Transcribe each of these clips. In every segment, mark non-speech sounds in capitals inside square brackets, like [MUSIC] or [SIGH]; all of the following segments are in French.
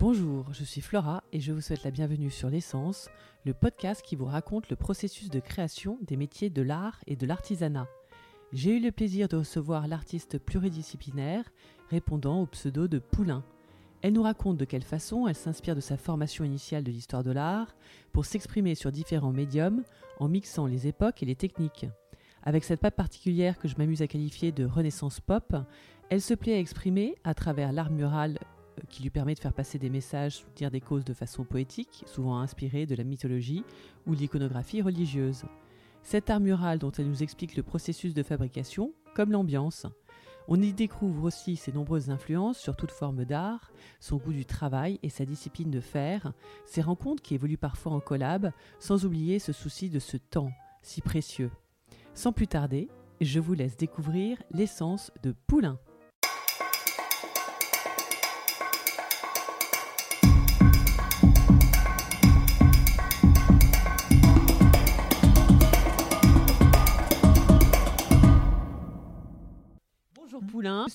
Bonjour, je suis Flora et je vous souhaite la bienvenue sur L'essence, le podcast qui vous raconte le processus de création des métiers de l'art et de l'artisanat. J'ai eu le plaisir de recevoir l'artiste pluridisciplinaire répondant au pseudo de Poulain. Elle nous raconte de quelle façon elle s'inspire de sa formation initiale de l'histoire de l'art pour s'exprimer sur différents médiums en mixant les époques et les techniques. Avec cette patte particulière que je m'amuse à qualifier de renaissance pop, elle se plaît à exprimer, à travers l'art mural qui lui permet de faire passer des messages, soutenir des causes de façon poétique, souvent inspirée de la mythologie ou l'iconographie religieuse. Cet art mural dont elle nous explique le processus de fabrication, comme l'ambiance. On y découvre aussi ses nombreuses influences sur toute forme d'art, son goût du travail et sa discipline de faire, ses rencontres qui évoluent parfois en collab, sans oublier ce souci de ce temps si précieux. Sans plus tarder, je vous laisse découvrir l'essence de Poulain.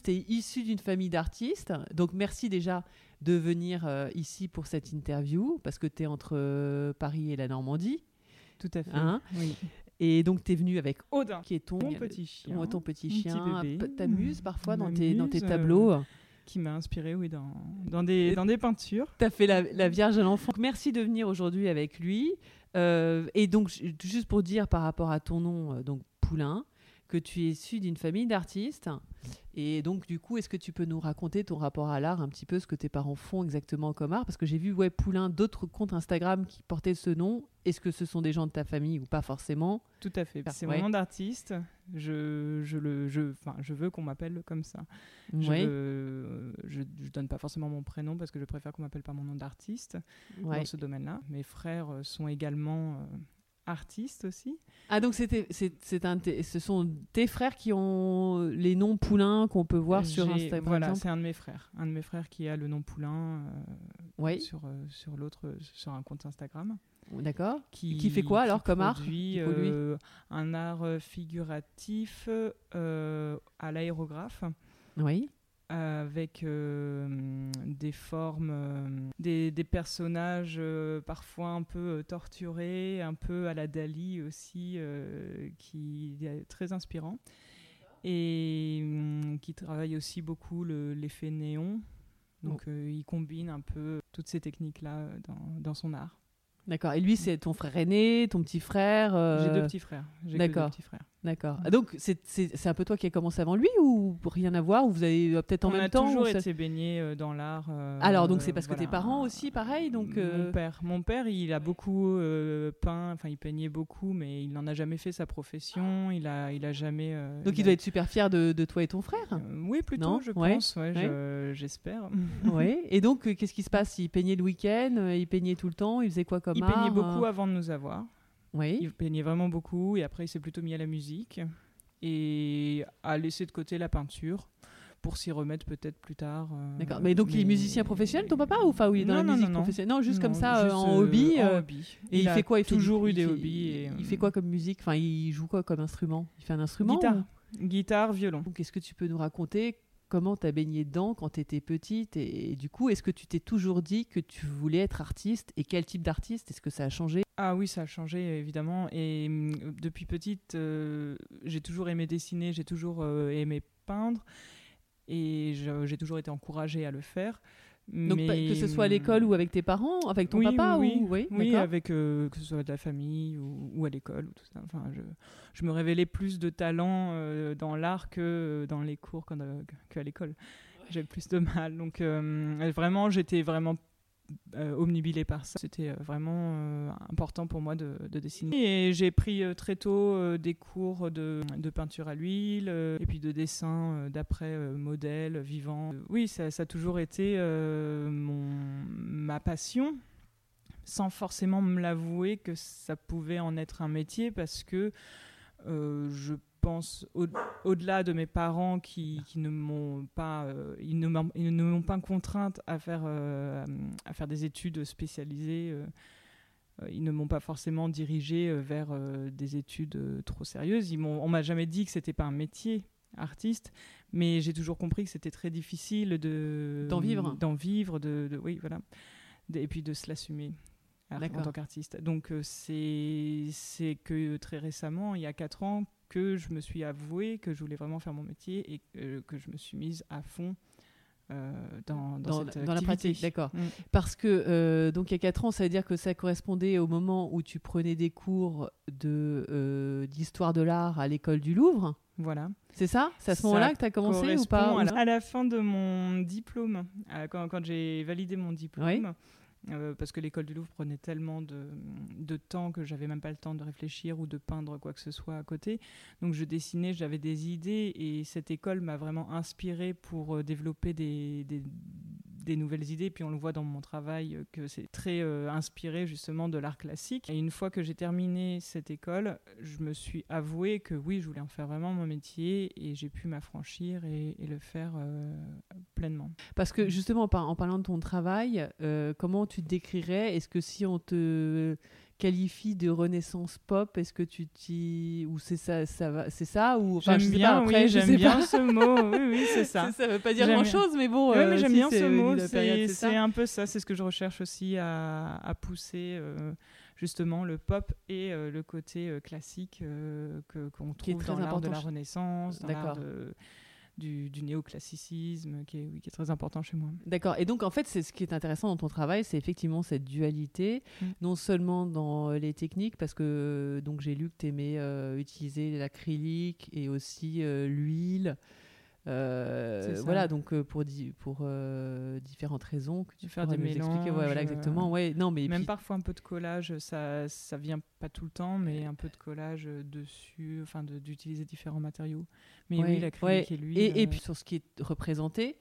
Tu es issu d'une famille d'artistes, donc merci déjà de venir euh, ici pour cette interview, parce que tu es entre euh, Paris et la Normandie. Tout à fait. Hein oui. Et donc, tu es venu avec Odin, qui est ton, mon petit chien, ton, ton petit chien. T'amuses parfois dans M'amuse, tes, dans tes euh, tableaux. qui m'a inspiré, oui, dans, dans, des, Et- dans des peintures. Tu as fait la, la Vierge à l'enfant. Merci de venir aujourd'hui avec lui. Euh, et donc, ju- juste pour dire par rapport à ton nom, euh, donc Poulain, que tu es issu d'une famille d'artistes. Et donc, du coup, est-ce que tu peux nous raconter ton rapport à l'art, un petit peu ce que tes parents font exactement comme art? Parce que j'ai vu, ouais, Poulain, d'autres comptes Instagram qui portaient ce nom. Est-ce que ce sont des gens de ta famille ou pas forcément? Tout à fait. C'est ouais. mon nom d'artiste. Je, je, le, je, veux qu'on m'appelle comme ça. Je, veux- je, je donne pas forcément mon prénom parce que je préfère qu'on m'appelle par mon nom d'artiste ouais. dans ce domaine-là. Mes frères euh, sont également euh, artistes aussi. Ah donc c'était c'est un ce sont tes frères qui ont les noms Poulain qu'on peut voir sur Instagram Voilà, c'est un de mes frères. Un de mes frères qui a le nom Poulain euh, Oui, sur, euh, sur l'autre, sur un compte Instagram. d'accord. qui, Qui fait quoi, alors, comme art, produit, euh, Un art euh, figuratif euh, à l'aérographe Oui. Avec euh, des formes, euh, des, des personnages euh, parfois un peu torturés, un peu à la Dali aussi, qui est très inspirant. Et hum, qui travaille aussi beaucoup le- l'effet néon. Donc euh, il combine un peu toutes ces techniques-là dans, dans son art. D'accord. Et lui c'est ton frère aîné, ton petit frère J'ai deux petits frères. D'accord. D'accord. Ah, donc c'est un peu toi qui as commencé avant lui ou rien à voir ou vous avez euh, peut-être en on même a temps toujours ou ça- été baigné euh, dans l'art. euh, Alors donc c'est parce que tes parents aussi pareil donc Mon père, mon père, il a beaucoup peint. Enfin, il peignait beaucoup, mais il n'en a jamais fait sa profession. Il a, il a jamais. donc il a- doit être super fier de, de toi et ton frère? Oui, plutôt, Non je pense. Ouais, Ouais. je- j'espère. [LAUGHS] oui. Et donc qu'est-ce qui se passe? Il peignait le week-end, il peignait tout le temps, il faisait quoi comme Il art peignait beaucoup avant de nous avoir. Oui. Il peignait vraiment beaucoup, et après, il s'est plutôt mis à la musique et a laissé de côté la peinture pour s'y remettre peut-être plus tard. euh, D'accord. Mais donc il est musicien professionnel, ton papa, ou enfin oui, dans Non, la non, musique non, non. professionnelle? Non, juste comme ça, euh, en euh, hobby. en hobby. Et il, a fait quoi? Il fait toujours eu des il hobbies. et, Il fait quoi comme musique? Enfin, il joue quoi comme instrument? Il fait un instrument Guitare. ou- Guitare, violon. Donc, est-ce que tu peux nous raconter? Comment tu as baigné dedans quand tu étais petite et, du coup, est-ce que tu t'es toujours dit que tu voulais être artiste et quel type d'artiste? Est-ce que ça a changé? Ah oui, ça a changé évidemment. Et hum, depuis petite, euh, j'ai toujours aimé dessiner, j'ai toujours euh, aimé peindre. Et j'ai toujours été encouragée à le faire. Donc, Mais, pas- que ce soit à l'école ou avec tes parents, avec ton Oui, papa oui, ou oui, avec euh, que ce soit de la famille ou, ou à l'école ou tout ça. Enfin, je, je me révélais plus de talent euh, dans l'art que euh, dans les cours euh, qu'à l'école. J'avais plus de mal. Donc euh, vraiment, j'étais vraiment euh, omnibilée par ça. C'était euh, vraiment euh, important pour moi de, de dessiner. Et j'ai pris euh, très tôt des cours de, peinture à l'huile et puis de dessin d'après modèle vivant. Oui, ça, ça a toujours été mon, ma passion sans forcément me l'avouer que ça pouvait en être un métier parce que je pense au- au-delà de mes parents qui, qui ne m'ont pas euh, ils ne m'ont- pas contrainte à faire euh, à faire des études spécialisées euh, euh, ils ne m'ont pas forcément dirigé euh, vers des études trop sérieuses ils m'ont on m'a jamais dit que c'était pas un métier artiste, mais j'ai toujours compris que c'était très difficile de D'en vivre. d'en vivre, de, de- oui voilà, et puis de se l'assumer en tant qu'artiste. Donc c'est c'est que très récemment, il y a quatre ans, que je me suis avoué que je voulais vraiment faire mon métier et que, que je me suis mise à fond euh, dans, dans, dans, cette dans la pratique, d'accord. Mm. Parce que, euh, donc, il y a 4 ans, ça veut dire que ça correspondait au moment où tu prenais des cours de, euh, d'histoire de l'art à l'école du Louvre. Voilà. C'est ça? C'est à ce moment-là que tu as commencé ou pas à la, à la fin de mon diplôme, quand, quand j'ai validé mon diplôme. Oui. Euh, parce que l'école du Louvre prenait tellement de, temps que j'avais même pas le temps de réfléchir ou de peindre quoi que ce soit à côté. Donc je dessinais, j'avais des idées et cette école m'a vraiment inspiré pour euh, développer des, des, des nouvelles idées. Puis on le voit dans mon travail euh, que c'est très euh, inspiré justement de l'art classique. Et une fois que j'ai terminé cette école, je me suis avoué que oui, je voulais en faire vraiment mon métier et j'ai pu m'affranchir et, le faire euh, pleinement. Parce que justement, en, par- en parlant de ton travail, comment tu te décrirais? Est-ce que si on te qualifie de renaissance pop, est-ce que tu t'y ou c'est ça, ça va, c'est ça ou enfin, j'aime bien, pas, après, oui, j'aime bien ce mot. Oui, oui, c'est [LAUGHS] ça. ça veut pas dire J'aime grand chose, mais bon. Oui, euh, mais j'aime si, bien ce mot. C'est un peu ça. C'est ce que je recherche aussi à, à pousser, euh, justement, le pop et euh, le côté euh, classique euh, que- qu'on trouve dans l'art de la Renaissance, dans l'art D'accord. de- du, du néoclassicisme, qui est, oui, qui est très important chez moi. D'accord. Et donc, en fait, c'est ce qui est intéressant dans ton travail, c'est effectivement cette dualité, Mm. non seulement dans euh, les techniques, parce que euh, donc j'ai lu que tu aimais utiliser l'acrylique et aussi euh, l'huile. Euh, voilà, donc euh, pour, di- pour euh, différentes raisons que tu Faire des nous expliquer. Ouais, voilà, mélanges, exactement. Ouais, non, mais Même puis- parfois un peu de collage, ça, ça vient pas tout le temps, mais un peu de collage dessus, enfin de- d'utiliser différents matériaux. Mais Ouais, oui, l'acrylique ouais. et l'huile. Et, et puis sur ce qui est représenté,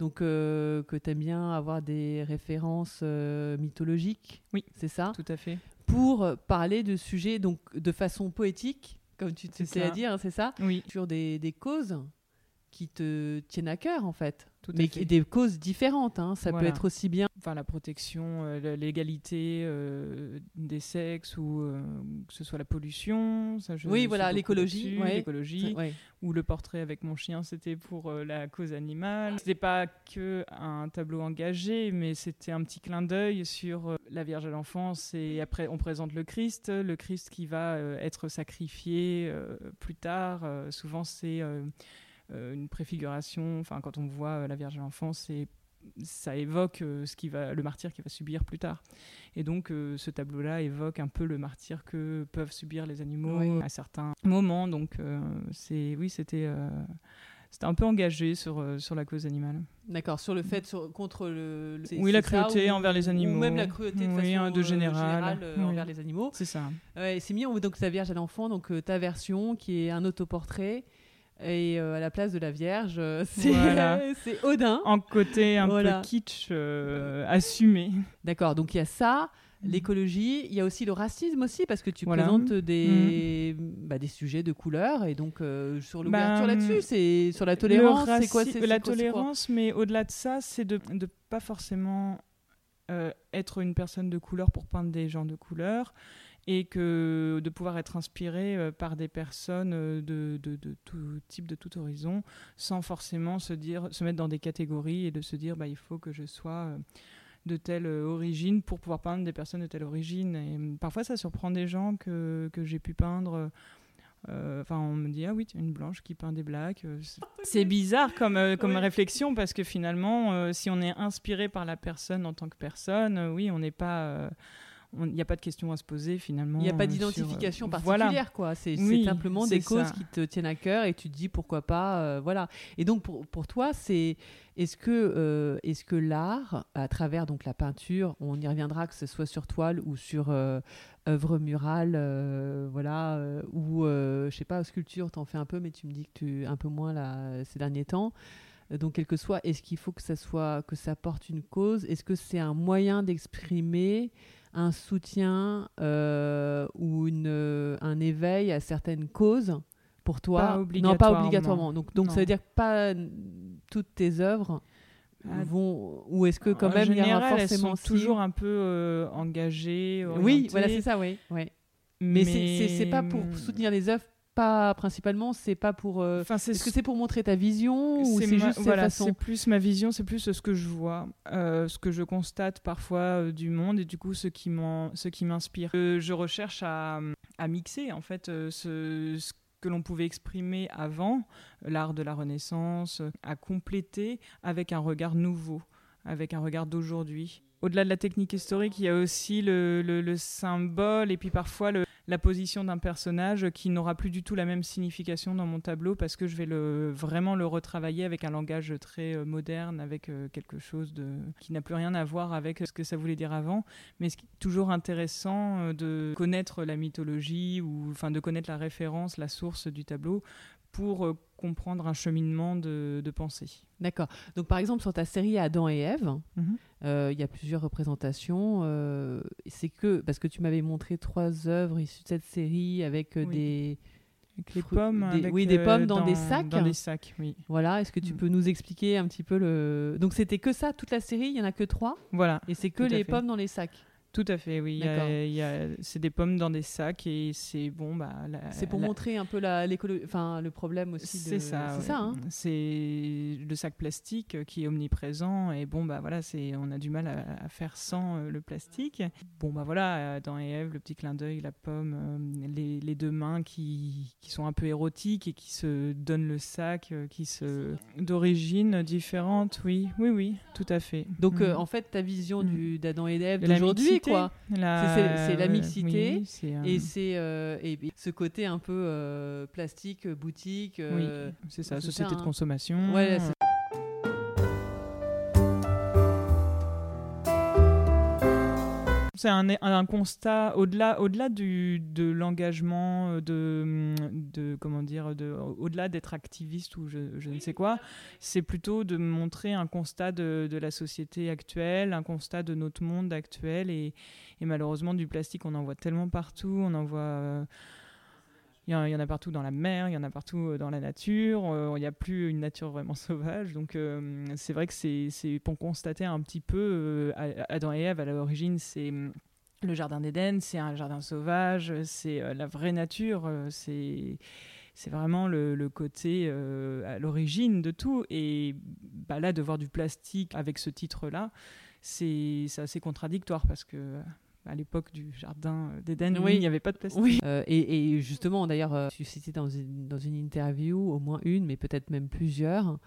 donc que tu aimes bien avoir des références mythologiques, Oui. c'est ça, tout à fait. pour parler de sujets donc de façon poétique, comme tu te sais à dire, hein, c'est ça, Oui, sur des, des causes? Qui te tiennent à cœur en fait, tout mais fait. des causes différentes. hein. Ça peut être aussi bien. enfin la protection, euh, l'égalité euh, des sexes ou euh, que ce soit la pollution. Ça, je Oui, voilà, l'écologie, ouais. l'écologie. Ouais. Ou le portrait avec mon chien, c'était pour la cause animale. C'était pas que un tableau engagé, mais c'était un petit clin d'œil sur la Vierge à l'enfance. Et après, on présente le Christ, le Christ qui va être sacrifié plus tard. Souvent, c'est une préfiguration. Enfin, quand on voit euh, la Vierge à l'enfance, c'est ça évoque euh, ce qui va, le martyr qu'il va subir plus tard. Et donc, euh, ce tableau-là évoque un peu le martyr que peuvent subir les animaux Oui. à certains moments. Donc, euh, c'est, oui, c'était, euh, c'était un peu engagé sur, euh, sur la cause animale. D'accord, sur le fait sur- contre le. Oui, la ça, cruauté ou- envers les animaux. Ou même la cruauté de Oui, façon de euh, général. générale, euh, Oui. envers les animaux. C'est ça. C'est mignon, donc ta Vierge à l'enfant, donc euh, ta version qui est un autoportrait. Et euh, à la place de la Vierge, euh, [LAUGHS] c'est Voilà. Odin. En côté un Voilà. peu kitsch, euh, assumé. D'accord, donc il y a ça, l'écologie, il y a aussi le racisme aussi, parce que tu Voilà. présentes des, bah, des sujets de couleur, et donc euh, sur l'ouverture Bah, là-dessus, c'est sur la tolérance, c'est quoi c'est- La quoi- quoi tolérance, mais au-delà de ça, c'est de ne pas forcément euh, être une personne de couleur pour peindre des gens de couleur et que de pouvoir être inspiré euh, par des personnes euh, de, de, de tout type, de tout horizon, sans forcément se dire, se mettre dans des catégories et de se dire, bah, il faut que je sois euh, de telle origine pour pouvoir peindre des personnes de telle origine. Et euh, parfois, ça surprend des gens que, que j'ai pu peindre. euh, Enfin, on me dit ah oui, tu une blanche qui peint des blacks. [LAUGHS] c'est- bizarre comme euh, comme réflexion parce que finalement, euh, si on est inspiré par la personne en tant que personne, oui, on n'est pas. Il n'y a pas de question à se poser finalement. Il n'y a pas euh, d'identification euh, particulière, Voilà. quoi. C'est Oui, simplement des causes ça. qui te tiennent à cœur et tu te dis pourquoi pas, euh, voilà. Et donc pour, pour toi, c'est est-ce que euh, est-ce que l'art, à travers donc la peinture, on y reviendra que ce soit sur toile ou sur œuvre murale, voilà, ou je sais pas, sculpture, t'en fais un peu, mais tu me dis que tu un peu moins là ces derniers temps. Donc, quel que soit, est-ce qu'il faut que ça soit que ça porte une cause? Est-ce que c'est un moyen d'exprimer un soutien euh, ou une, un éveil à certaines causes pour toi Pas Non, pas obligatoirement. Donc, donc ça veut dire que pas toutes tes œuvres Ah, vont. Ou est-ce que quand en même il y aura général, forcément elles sont toujours un peu euh, engagées. Oui, orientées, voilà, c'est ça, oui. oui. Mais, c'est c'est pas pour soutenir les œuvres pas principalement, c'est pas pour. euh, Enfin, Est-ce que c'est pour montrer ta vision ou c'est juste voilà, c'est plus ma vision, c'est plus ce que je vois, euh, ce que je constate parfois euh, du monde et du coup ce qui m'en- ce qui m'inspire. Euh, je recherche à, à mixer en fait euh, ce, ce que l'on pouvait exprimer avant, l'art de la Renaissance, euh, à compléter avec un regard nouveau, avec un regard d'aujourd'hui. Au-delà de la technique historique, il y a aussi le, le- le symbole et puis parfois le- la position d'un personnage qui n'aura plus du tout la même signification dans mon tableau parce que je vais vraiment le retravailler avec un langage très euh, moderne, avec euh, quelque chose de, qui n'a plus rien à voir avec ce que ça voulait dire avant. Mais ce qui est toujours intéressant euh, de connaître la mythologie ou enfin de connaître la référence, la source du tableau pour euh, comprendre un cheminement de, de pensée. D'accord. Donc par exemple sur ta série Adam et Ève, Mhm. euh, il y a plusieurs représentations. euh, c'est que parce que tu m'avais montré trois œuvres issues de cette série avec Oui. des Avec les pommes, des- avec, oui, des pommes dans des sacs. Dans des sacs, oui. voilà. Est-ce que tu Mm. peux nous expliquer un petit peu le Donc c'était que ça toute la série. Il y en a que trois Voilà. et c'est que les pommes dans les sacs. Tout à fait, oui. C'est des pommes dans des sacs et c'est bon, bah. C'est pour la- montrer un peu la, enfin, le problème aussi. de- C'est ça. C'est ouais. ça. hein C'est le sac plastique qui est omniprésent et bon bah voilà, c'est on a du mal à, à faire sans euh, le plastique. Bon bah voilà, euh, dans Ève, le petit clin d'œil, la pomme, euh, les, les deux mains qui, qui sont un peu érotiques et qui se donnent le sac, euh, qui se d'origine différente. Oui, oui, oui, tout à fait. Donc Mhm. en fait ta vision Mhm. d'Adam et d'Ève De la d'aujourd'hui mixité, quoi. la- C'est- la mixité oui, euh, Et c'est euh, et, ce côté un peu euh, plastique, boutique. oui, c'est ça, société ça, de hein. consommation. Ouais, c'est- un, un constat au-delà, au-delà du, de l'engagement, euh, de, de comment dire, de, au-delà d'être activiste ou je, ne sais quoi. C'est plutôt de montrer un constat de, la société actuelle, un constat de notre monde actuel et, et malheureusement du plastique, on en voit tellement partout, on en voit. Il y, en, a partout dans la mer, il y en a partout euh, dans la nature. euh, Il n'y a plus une nature vraiment [LAUGHS] sauvage. Donc, euh, c'est vrai que c'est pour constater un petit peu. Adam et Ève, à l'origine, c'est hum, le jardin d'Éden, c'est un jardin sauvage, c'est la vraie nature. c'est. C'est vraiment le, côté à l'origine de tout. Et bah, là, de voir du plastique avec ce titre-là, c'est assez contradictoire parce que à l'époque du jardin d'Éden, Oui. il n'y avait pas de plastique. Oui. Euh, et, et justement, d'ailleurs, euh, tu citais dans une, dans une interview, au moins une, mais peut-être même plusieurs,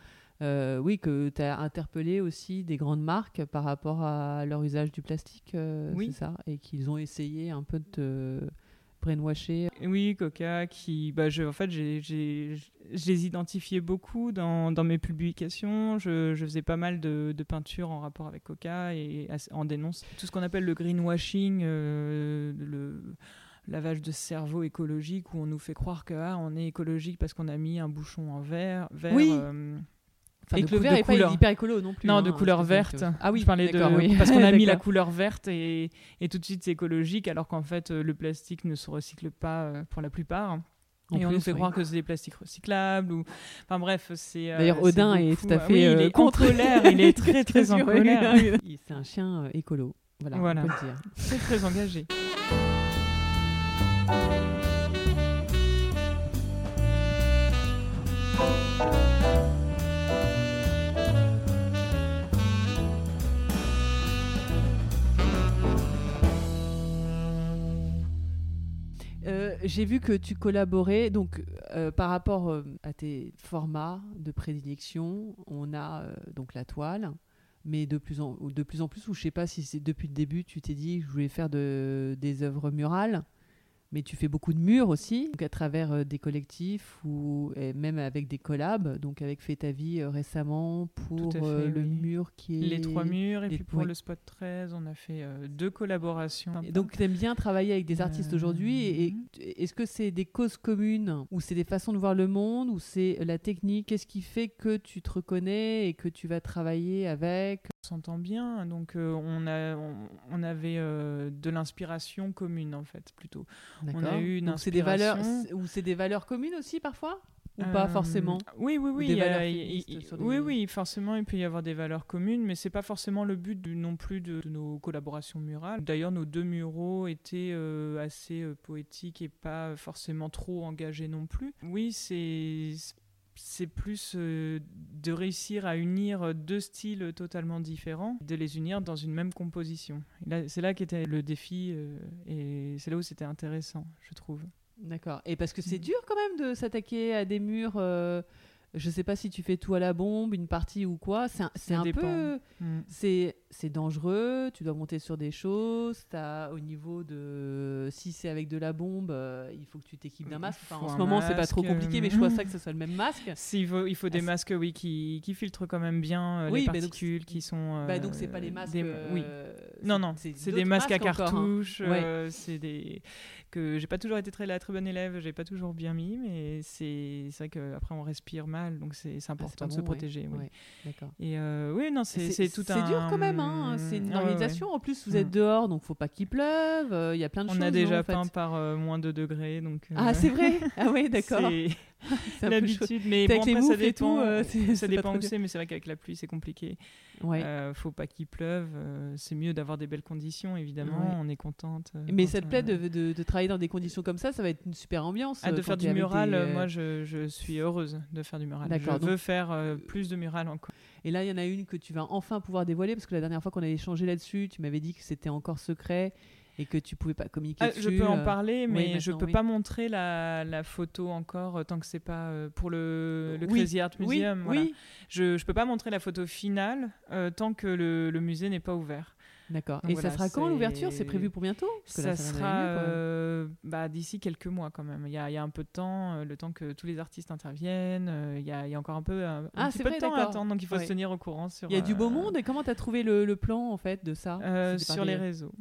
euh, oui, que tu as interpellé aussi des grandes marques par rapport à leur usage du plastique, euh, Oui. c'est ça? Et qu'ils ont essayé un peu de te brainwasher. Oui, Coca, qui, bah, je, en fait, j'ai, identifiais beaucoup dans, dans mes publications. Je, je faisais pas mal de, de peintures en rapport avec Coca et en dénonce tout ce qu'on appelle le greenwashing, euh, le lavage de cerveau écologique, où on nous fait croire que ah, on est écologique parce qu'on a mis un bouchon en verre. Oui. euh, Enfin, Et le que couvert de n'est pas hyper écolo non plus. non, hein, de couleur c'est verte. Ah oui, je parlais de oui. parce qu'on a [LAUGHS] mis la couleur verte et, et tout de suite c'est écologique, alors qu'en fait euh, le plastique ne se recycle pas euh, pour la plupart. En et on nous fait oui. croire que c'est des plastiques recyclables ou enfin bref c'est euh, D'ailleurs, c'est Odin est beaucoup- tout à ah fait, oui, il est contre. colère il est [LAUGHS] très très en colère. [LAUGHS] C'est un chien écolo. Voilà, Voilà. le très très engagé Euh, J'ai vu que tu collaborais, donc euh, par rapport euh, à tes formats de prédilection, on a donc la toile, mais de plus en, de plus en plus, ou je sais pas si c'est depuis le début, tu t'es dit je voulais faire de, des œuvres murales, mais tu fais beaucoup de murs aussi, donc à travers euh, des collectifs ou même avec des collabs, donc avec Fais ta vie euh, récemment pour fait, euh, le oui. mur qui est les trois murs et les- puis pour oui. le spot 13 on a fait deux collaborations Et donc, tu aimes bien travailler avec des artistes Euh, aujourd'hui. Et, et est-ce que c'est des causes communes ou c'est des façons de voir le monde ou c'est la technique? Qu'est-ce qui fait que tu te reconnais et que tu vas travailler avec? On s'entend bien donc euh, on a on, on avait euh, de l'inspiration commune en fait plutôt D'accord. eu une c'est des valeurs ou c'est des valeurs communes aussi parfois? Ou pas Euh, forcément? Oui, oui, oui. y a- des- Oui, oui, forcément, il peut y avoir des valeurs communes, mais c'est pas forcément le but du- non plus de, de nos collaborations murales. D'ailleurs, nos deux muraux étaient euh, assez euh, poétiques et pas forcément trop engagés non plus. Oui, c'est c'est plus euh, de réussir à unir deux styles totalement différents, de les unir dans une même composition. C'est là qu'était le défi euh, et c'est là où c'était intéressant, je trouve. D'accord. Et parce que c'est Mm. dur quand même de s'attaquer à des murs. euh, je sais pas si tu fais tout à la bombe, une partie ou quoi. C'est un, dépend. peu. Mm. C'est dangereux. Tu dois monter sur des choses. As, au niveau de. Si c'est avec de la bombe, euh, il faut que tu t'équipes d'un masque. Enfin, en ce moment, c'est pas trop compliqué, euh, mais je vois [LAUGHS] ça que ce soit le même masque. S'il faut, il faut des Ah, masques oui, qui, qui filtrent quand même bien euh, Oui, les bah donc particules qui sont. bah, euh, donc, c'est pas les masques. des- oui. euh, Non, non, c'est des masques à hein. cartouches. Ouais. euh, c'est des que j'ai pas toujours été très la très bonne élève, j'ai pas toujours bien mis, mais c'est vrai qu'après on respire mal, donc c'est c'est important de se ouais. protéger. oui. Ouais, d'accord. Et euh, oui, non, c'est tout un. C'est dur quand même, hein. c'est une Ah ouais, organisation. En plus, vous Mm. êtes dehors, donc faut pas qu'il pleuve. euh, Il y a plein de On choses. a non, déjà en fait peint par euh, moins de degrés, donc. Ah, c'est vrai [LAUGHS] Ah oui, d'accord. [LAUGHS] l'habitude, mais bon, avec après, ça et tout, dépend. euh, c'est ça dépend où c'est, mais c'est vrai qu'avec la pluie, c'est compliqué. Ouais. Euh, faut pas qu'il pleuve. euh, c'est mieux d'avoir des belles conditions, évidemment. Ouais. On est contente. euh, Mais ça te plaît euh, de, de- de travailler dans des conditions comme ça Ça va être une super ambiance. ah, euh, de faire du mural, des, euh, euh, moi je, je suis heureuse de faire du mural. Je donc- veux faire euh, plus de mural encore. Et là, il y en a une que tu vas enfin pouvoir dévoiler parce que la dernière fois qu'on avait échangé là-dessus, tu m'avais dit que c'était encore secret et que tu pouvais pas communiquer Ah, dessus. je peux en euh, parler, mais je maintenant, peux oui. pas montrer la, la photo encore euh, tant que c'est pas euh, pour le, le Oui, Crazy Art Oui, Museum. voilà. oui. Je, je peux pas montrer la photo finale tant que le, le musée n'est pas ouvert. D'accord. Et ça sera quand l'ouverture? C'est prévu pour bientôt? Là, Ça sera euh, bah, d'ici quelques mois quand même. Il y, a, il y a un peu de temps, le temps que tous les artistes interviennent. il, y a, il y a encore un peu, un, Ah, petit peu vrai, de temps à attendre, donc il faut Ouais. se tenir au courant sur. Il y a du beau monde? Et comment tu as trouvé le, le plan en fait de ça? Euh, sur les réseaux,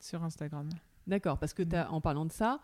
sur Instagram. D'accord, parce que Mm. en parlant de ça,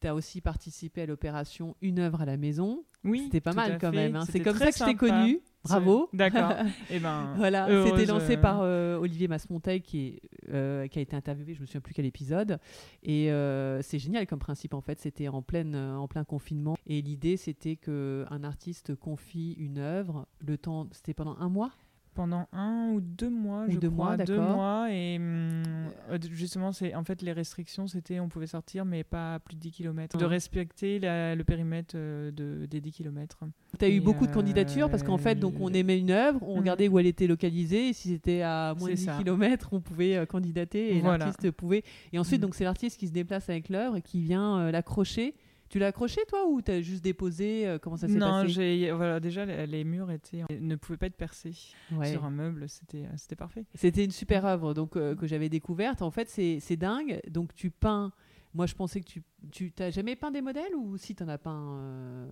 tu as aussi participé à l'opération Une œuvre à la maison. Oui, C'était pas mal quand fait. même. hein. C'est comme ça que je t'ai connu. Bravo. D'accord. [LAUGHS] Et ben, Voilà, c'était lancé par euh, Olivier Masmonteil qui, est, euh, qui a été interviewé, je me souviens plus quel épisode. Et euh, c'est génial comme principe en fait, c'était en, pleine, en plein confinement. Et l'idée c'était qu'un artiste confie une œuvre, le temps, c'était pendant un mois? Pendant un ou deux mois, Ou je deux crois, mois, deux mois. Et hum, euh, justement, c'est en fait les restrictions, c'était on pouvait sortir, mais pas à plus de 10 km. De respecter la- le périmètre euh, de, des 10 km. Tu as eu beaucoup de euh, candidatures parce qu'en fait, donc on aimait une œuvre, on Mhm. regardait où elle était localisée, et si c'était à moins de C'est 10 ça. km, on pouvait euh, candidater et Voilà. l'artiste pouvait. Et ensuite, donc c'est l'artiste qui se déplace avec l'œuvre et qui vient euh, l'accrocher. Tu l'as accroché toi ou t'as juste déposé euh, Comment ça s'est Non, passé j'ai voilà déjà les, les murs étaient ne pouvaient pas être percés Ouais. sur un meuble, c'était euh, c'était parfait. C'était une super œuvre donc euh, que j'avais découverte. En fait, c'est c'est dingue. Donc tu peins. Moi, je pensais que tu tu t'as jamais peint des modèles ou si t'en as peint euh,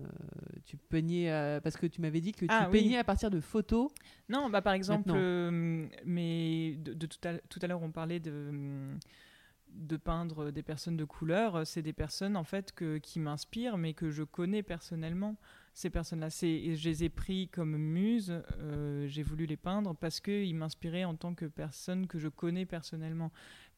Tu peignais euh, parce que tu m'avais dit que tu Ah, oui. peignais à partir de photos. Non, bah par exemple, euh, mais de, de tout à, tout à l'heure on parlait de hum, de peindre des personnes de couleur, c'est des personnes en fait que, qui m'inspirent, mais que je connais personnellement. Ces personnes-là, je les ai pris comme muse. euh, j'ai voulu les peindre parce qu'ils m'inspiraient en tant que personne que je connais personnellement,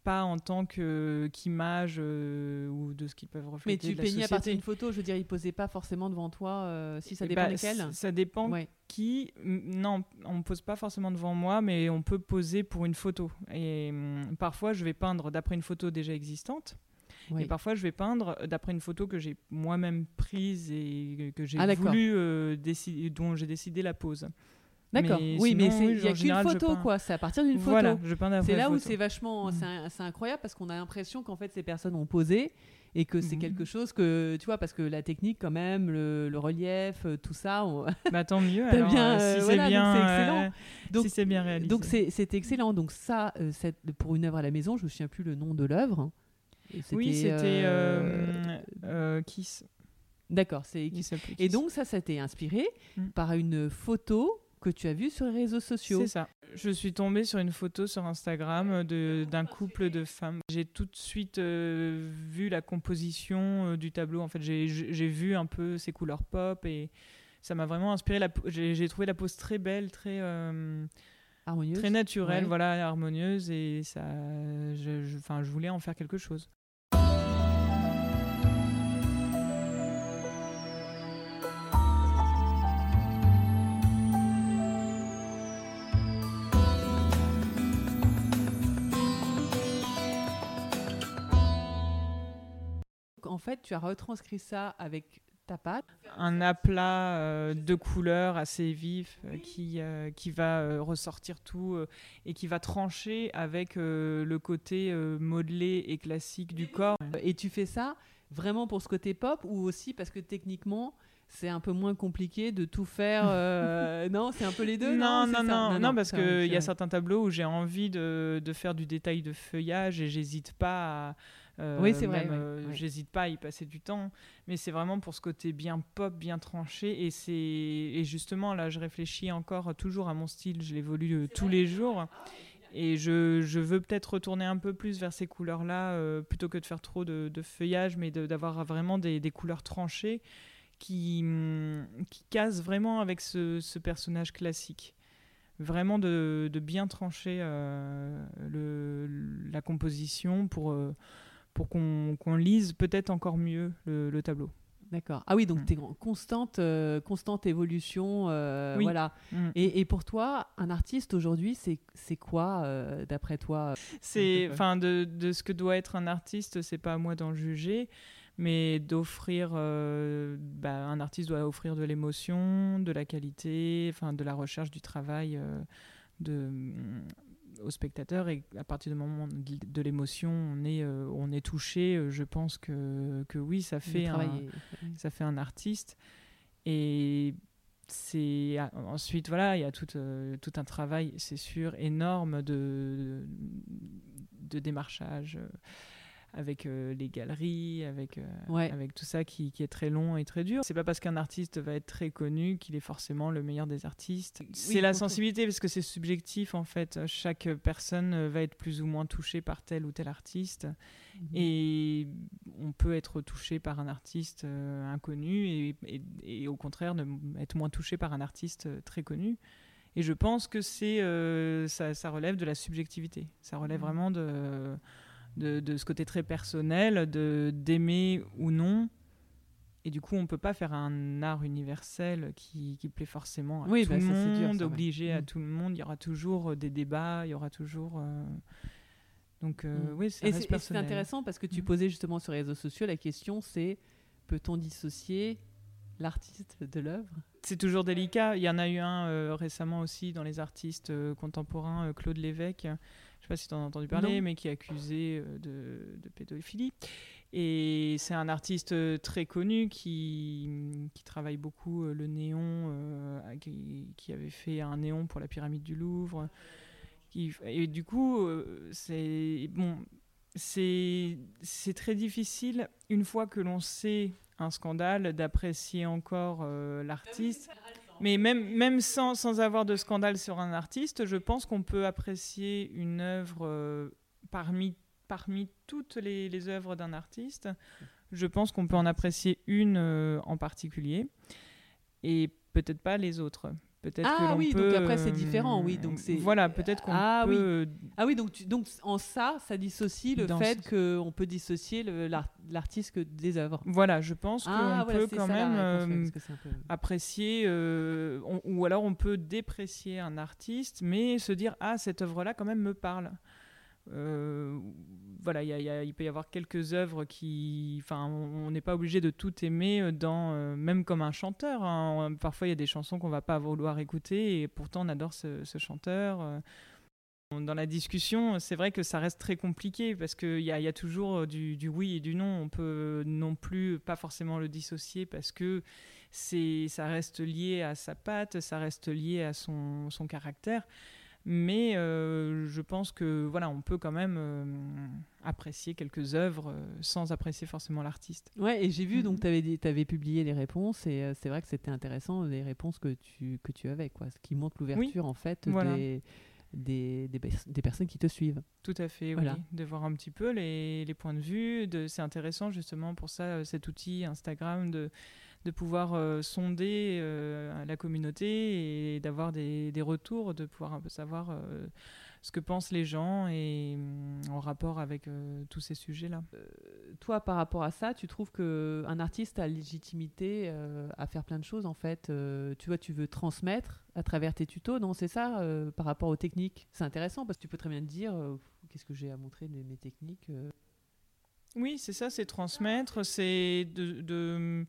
pas en tant que qu'image euh, ou de ce qu'ils peuvent Mais refléter. tu de la peignais à partir d'une photo. Je veux dire, ils posaient pas forcément devant toi. euh, si ça Eh dépend bah, lesquels. Ça dépend Ouais. qui. Non, on ne pose pas forcément devant moi, mais on peut poser pour une photo. Et hum, parfois, je vais peindre d'après une photo déjà existante. Oui. Et parfois, je vais peindre d'après une photo que j'ai moi-même prise et que j'ai Ah, voulu euh, dont j'ai décidé la pose. D'accord. Oui, mais il y en a qu'une photo, quoi. C'est à partir d'une photo. Voilà, je peins C'est là où c'est vachement, Mm. c'est incroyable parce qu'on a l'impression qu'en fait ces personnes ont posé et que c'est Mhm. quelque chose que tu vois parce que la technique quand même, le, le relief, euh, tout ça. on- [LAUGHS] Bah, tant mieux. Alors, bien, euh, euh, si voilà, c'est donc bien, c'est excellent. euh, Donc- si c'est bien réalisé. Donc c'est excellent. Donc ça, euh, pour une œuvre à la maison, je me souviens plus le nom de l'œuvre. Oui, c'était euh, euh, euh, Kiss. D'accord, c'est s'appelait et Kiss. donc ça, ça a été inspiré Mm. par une photo que tu as vue sur les réseaux sociaux. C'est ça. Je suis tombée sur une photo sur Instagram de- d'un couple de femmes. J'ai tout de suite euh, vu la composition euh, du tableau. En fait, j'ai- vu un peu ces couleurs pop et ça m'a vraiment inspiré. J'ai trouvé la pose très belle, très, euh, Harmonieuse. très naturelle, Ouais. voilà, harmonieuse et ça, je, je voulais en faire quelque chose. Fait, tu as retranscrit ça avec ta pâte. Un aplat euh, de couleurs assez vif euh, qui, euh, qui va ressortir tout et qui va trancher avec le côté modelé et classique du corps. Et tu fais ça vraiment pour ce côté pop ou aussi parce que techniquement c'est un peu moins compliqué de tout faire. [LAUGHS] non, c'est un peu les deux. Non, non, non, non, parce qu'il y a certains tableaux où j'ai envie de, de, faire du détail de feuillage et j'hésite pas à, oui, c'est vrai. Euh, j'hésite pas à y passer du temps, mais c'est vraiment pour ce côté bien pop, bien tranché. Et c'est et justement là, je réfléchis encore toujours à mon style. Je l'évolue euh, tous les jours. Et je, je veux peut-être retourner un peu plus vers ces couleurs-là, euh, plutôt que de faire trop de, feuillage, mais d'avoir vraiment des, des, couleurs tranchées qui, mm, qui cassent vraiment avec ce, ce personnage classique. Vraiment de, de bien trancher le, la composition pour pour qu'on lise peut-être encore mieux le, tableau. D'accord. Ah oui, donc mm. tu es en constante, euh, constante évolution. Euh, voilà. Mm. Et, pour toi, un artiste aujourd'hui, c'est quoi, euh, d'après toi C'est, enfin, de, de, ce que doit être un artiste, c'est pas à moi d'en juger, mais d'offrir. Bah, un artiste doit offrir de l'émotion, de la qualité, enfin, de la recherche du travail. de au spectateur et à partir du moment de l'émotion on est euh, on est touché euh, je pense que, que oui ça fait un, ça fait un artiste. Et c'est ensuite voilà il y a tout, euh, tout un travail c'est sûr énorme de, de, démarchage avec euh, les galeries, avec, euh, avec tout ça qui, qui, est très long et très dur. C'est pas parce qu'un artiste va être très connu qu'il est forcément le meilleur des artistes. c'est la sensibilité parce que c'est subjectif en fait. Chaque personne va être plus ou moins touchée par tel ou tel artiste. Mhm. Et on peut être touché par un artiste euh, inconnu et, et, au contraire être moins touché par un artiste très connu. Et je pense que c'est ça, ça, relève de la subjectivité. Ça relève mhm. vraiment de de, ce côté très personnel, de d'aimer ou non. Et du coup, on peut pas faire un art universel qui, qui plaît forcément à tout bah, le monde, obligé à mm. tout le monde. Il y aura toujours euh, des débats, il y aura toujours. Euh, donc, euh, mm. oui, c'est C'est intéressant parce que tu mm. posais justement sur les réseaux sociaux la question c'est peut-on dissocier l'artiste de l'œuvre? C'est toujours délicat. Il y en a eu un récemment aussi dans les artistes contemporains, Claude Lévesque je sais pas si tu en as entendu parler, mais qui est accusé euh, de, pédophilie. Et c'est un artiste euh, très connu qui, qui travaille beaucoup euh, le néon, qui, avait fait un néon pour la pyramide du Louvre. Qui, et du coup, c'est bon, c'est très difficile une fois que l'on sait un scandale d'apprécier encore l'artiste. Mais même, sans, avoir de scandale sur un artiste, je pense qu'on peut apprécier une œuvre euh, parmi, toutes les, les œuvres d'un artiste. Je pense qu'on peut en apprécier une euh, en particulier et peut-être pas les autres. Peut-être ah oui, donc après c'est différent, oui. Donc c'est voilà, peut-être qu'on ah, peut. Oui. Ah oui, donc donc en ça, ça dissocie le fait qu'on peut dissocier l'artiste des œuvres. Voilà, je pense ah, qu'on peut quand même euh, apprécier, euh, ou alors on peut déprécier un artiste, mais se dire ah cette œuvre-là quand même me parle. Euh, voilà, il peut y avoir quelques œuvres qui, enfin, on n'est pas obligé de tout aimer euh, euh, même comme un chanteur. Hein. Parfois, il y a des chansons qu'on va pas vouloir écouter et pourtant on adore ce, chanteur. Dans la discussion, c'est vrai que ça reste très compliqué parce qu'il y, y, a toujours du, oui et du non. On peut non plus pas forcément le dissocier parce que ça reste lié à sa patte, ça reste lié à son caractère mais euh, je pense que voilà, on peut quand même euh, apprécier quelques œuvres euh, sans apprécier forcément l'artiste. Ouais, et j'ai vu, donc mhm. tu avais, publié les réponses, et c'est vrai que c'était intéressant, les réponses que tu, que tu avais, quoi, ce qui montre l'ouverture en fait des, des, des, personnes qui te suivent. Tout à fait, oui. De voir un petit peu les, les points de vue. C'est intéressant justement pour ça, cet outil Instagram de de pouvoir euh, sonder euh, la communauté et d'avoir des, des, retours, de pouvoir un peu savoir euh, ce que pensent les gens et en rapport avec tous ces sujets-là. toi, par rapport à ça, tu trouves que un artiste a légitimité à faire plein de choses en fait. tu vois, tu veux transmettre à travers tes tutos, non C'est ça par rapport aux techniques? C'est intéressant parce que tu peux très bien te dire qu'est-ce que j'ai à montrer de mes techniques. Oui, c'est ça, c'est transmettre, c'est de, de,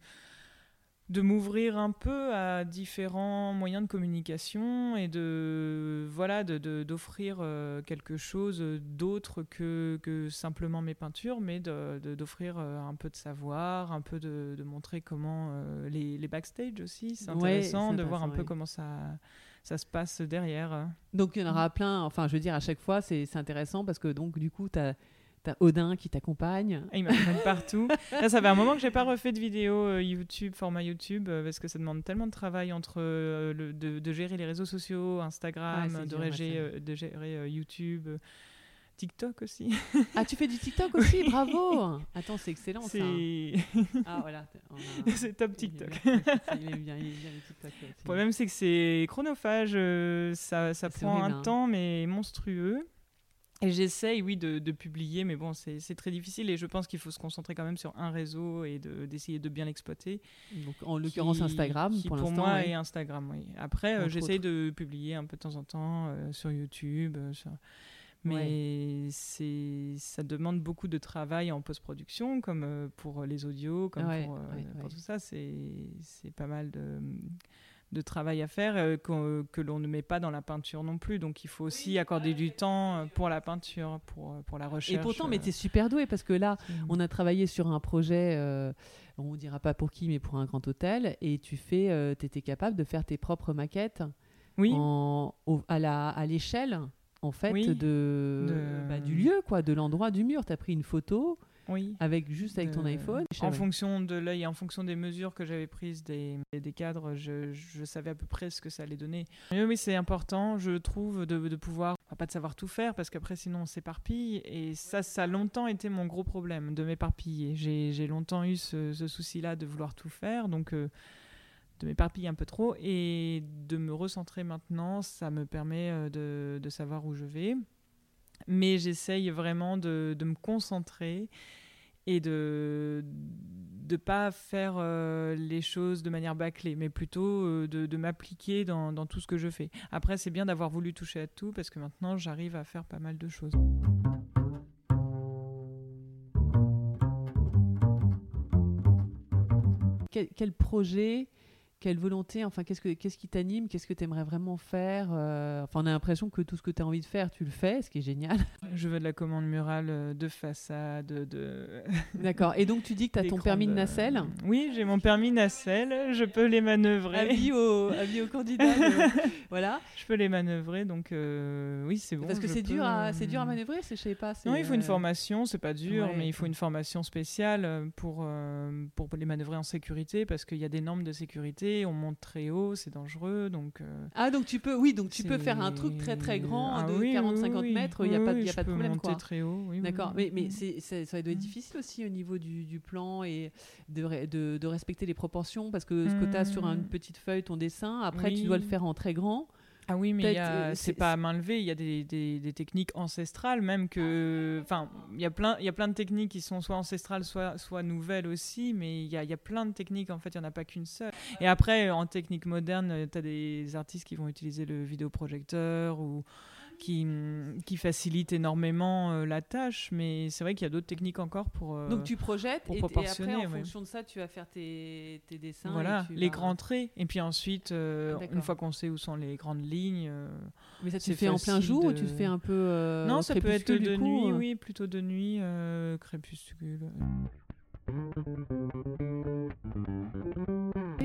de m'ouvrir un peu à différents moyens de communication et de voilà de, d'offrir euh, quelque chose d'autre que, que simplement mes peintures, mais d'offrir euh, un peu de savoir, un peu de, montrer comment euh, les, les, backstage aussi, c'est intéressant de voir un peu comment ça ça se passe derrière. Donc il y en aura plein, enfin je veux dire à chaque fois c'est intéressant parce que donc du coup tu as T'as Odin qui t'accompagne. Il m'accompagne partout. Là, ça fait un moment que j'ai pas refait de vidéo euh, YouTube, format YouTube, euh, parce que ça demande tellement de travail entre euh, le, de, gérer les réseaux sociaux, Instagram, de, gérer, de, gérer, YouTube. TikTok aussi. Ah, tu fais du TikTok aussi? Bravo Attends, c'est excellent ça. Ah, voilà. [LAUGHS] C'est top TikTok. Il est bien, il est bien, le TikTok. Le problème, c'est que c'est chronophage. ça, ça prend un hein. temps, mais monstrueux. Et j'essaye, oui, de, publier, mais bon, c'est très difficile et je pense qu'il faut se concentrer quand même sur un réseau et d'essayer de, bien l'exploiter. Donc, en l'occurrence, Instagram, pour, pour moi, et Instagram, oui. Après, euh, j'essaye de publier un peu de temps en temps euh, sur YouTube, euh, mais c'est ça demande beaucoup de travail en post-production, comme pour les audios, comme pour, pour, tout ça. C'est pas mal de de travail à faire euh, que, l'on ne met pas dans la peinture non plus. Donc il faut aussi accorder du temps euh, pour la peinture, pour, euh, pour la recherche. Et pourtant, mais tu es super doué parce que là, on a travaillé sur un projet, on ne dira pas pour qui, mais pour un grand hôtel, et tu fais, étais capable de faire tes propres maquettes oui. en, à l'échelle. En fait, de, bah, du lieu, quoi, de l'endroit du mur. Tu as pris une photo, oui. Avec juste avec ton iPhone. En fonction de l'œil, en fonction des mesures que j'avais prises des, des cadres, je, je, savais à peu près ce que ça allait donner. Mais oui, c'est important, je trouve, de, de pouvoir, pas de savoir tout faire, parce qu'après sinon on s'éparpille. Et ça, ça a longtemps été mon gros problème, de m'éparpiller. J'ai longtemps eu ce, souci-là de vouloir tout faire, donc euh, de m'éparpiller un peu trop. Et de me recentrer maintenant, ça me permet euh, de, de savoir où je vais mais j'essaye vraiment de, de, me concentrer et de ne pas faire euh, les choses de manière bâclée, mais plutôt euh, de, de m'appliquer dans, dans, tout ce que je fais. Après, c'est bien d'avoir voulu toucher à tout parce que maintenant, j'arrive à faire pas mal de choses. Quel, quel projet quelle volonté, enfin, qu'est-ce, que, qu'est-ce qui t'anime, qu'est-ce que tu aimerais vraiment faire euh, Enfin, on a l'impression que tout ce que tu as envie de faire, tu le fais, ce qui est génial. [LAUGHS] Je veux de la commande murale euh, de façade, de... [LAUGHS] D'accord, et donc tu dis que tu as ton permis de nacelle Oui, j'ai mon permis nacelle, je peux les manœuvrer. Avis aux candidats, [LAUGHS] voilà. Je peux les manœuvrer, donc euh, oui, c'est bon. Parce que c'est, dur à, c'est dur à manœuvrer, je sais pas. non, il faut une formation, c'est pas dur, mais il faut une formation spéciale pour, pour les manœuvrer en sécurité, parce qu'il y a des normes de sécurité on monte très haut, c'est dangereux. Donc, euh, ah, donc tu peux, oui, donc tu peux faire un truc très très grand ah de 40-50 mètres, il n'y a pas, y a pas de problème. Monter très haut, D'accord, mais, mais c'est, ça doit être difficile aussi au niveau du, du plan et de, de, de, respecter les proportions parce que ce que tu as sur une mmh. petite feuille, ton dessin, après tu dois le faire en très grand. Ah oui, mais c'est pas à main levée. Il y a des, des, techniques ancestrales, même que. Enfin, il y, a plein, il y a plein de techniques qui sont soit ancestrales, soit, soit nouvelles aussi, mais il y a, il y a plein de techniques. En fait, il n'y en a pas qu'une seule. Et après, en technique moderne, tu as des artistes qui vont utiliser le vidéoprojecteur ou qui, qui facilite énormément euh, la tâche, mais c'est vrai qu'il y a d'autres techniques encore pour. Euh, Donc tu projettes et, après, en fonction de ça, tu vas faire tes, tes dessins. Voilà, les grands traits. Et puis ensuite, euh, une fois qu'on sait où sont les grandes lignes. mais ça, tu fais en plein jour ou tu fais un peu. non, ça peut être de nuit, oui, plutôt de nuit, crépuscule.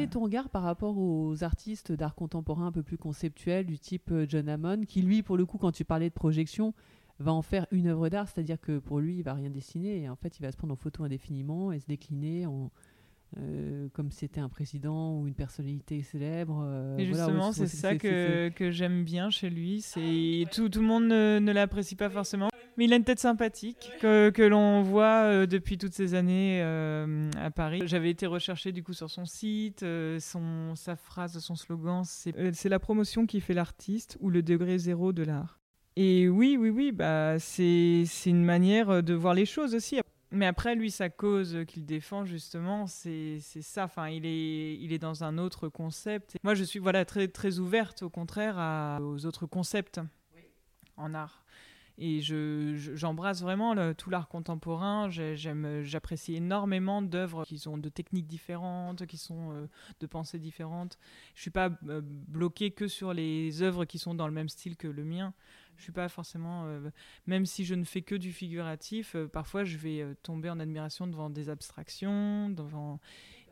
Est ton regard par rapport aux artistes d'art contemporain un peu plus conceptuels du type euh, John Hammond, qui lui, pour le coup, quand tu parlais de projection, va en faire une œuvre d'art, c'est-à-dire que pour lui, il va rien dessiner et en fait, il va se prendre en photo indéfiniment et se décliner en, euh, comme c'était un président ou une personnalité célèbre. Euh, et justement, c'est ça que, que j'aime bien chez lui. C'est tout, tout le monde ne, ne l'apprécie pas forcément, mais il a une tête sympathique que, que l'on voit euh, depuis toutes ces années à Paris. J'avais été recherché du coup sur son site, son, sa phrase, son slogan, c'est la promotion qui fait l'artiste ou le degré zéro de l'art. Et oui, oui, oui, bah, c'est une manière de voir les choses aussi. Mais après, lui, sa cause qu'il défend, justement, c'est ça. Enfin, il est, il est dans un autre concept. Moi, je suis voilà, très, très ouverte, au contraire, à, aux autres concepts en art. Et je, j'embrasse vraiment tout l'art contemporain. J'apprécie énormément d'œuvres qui sont de techniques différentes, qui sont euh, de pensées différentes. Je suis pas euh, bloquée que sur les œuvres qui sont dans le même style que le mien. Je suis pas forcément, euh, même si je ne fais que du figuratif, parfois je vais tomber en admiration devant des abstractions, devant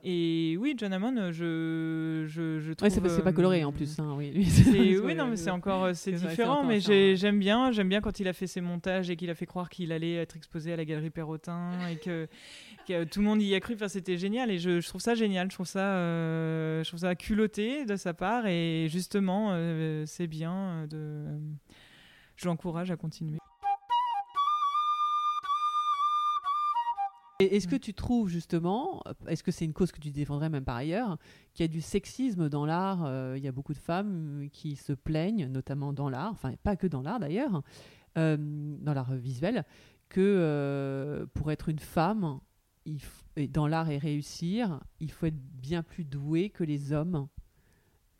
et oui, John Hammond, je, je, je trouve. Ouais, c'est pas, coloré en plus. Hein, oui, [LAUGHS] [LAUGHS] oui non, mais c'est encore euh, c'est différent. Mais j'aime bien, j'aime bien quand il a fait ses montages et qu'il a fait croire qu'il allait être exposé à la galerie Perrotin et que, tout le monde y a cru. Enfin, c'était génial et je, trouve ça génial. Je trouve ça, euh, je trouve ça culotté de sa part et justement, euh, c'est bien de. je l'encourage à continuer. Est-ce que tu trouves justement, est-ce que c'est une cause que tu défendrais même par ailleurs, qu'il y a du sexisme dans l'art euh, Il y a beaucoup de femmes qui se plaignent, notamment dans l'art, enfin pas que dans l'art d'ailleurs, euh, dans l'art visuel, que euh, pour être une femme, il et dans l'art et réussir, il faut être bien plus doué que les hommes?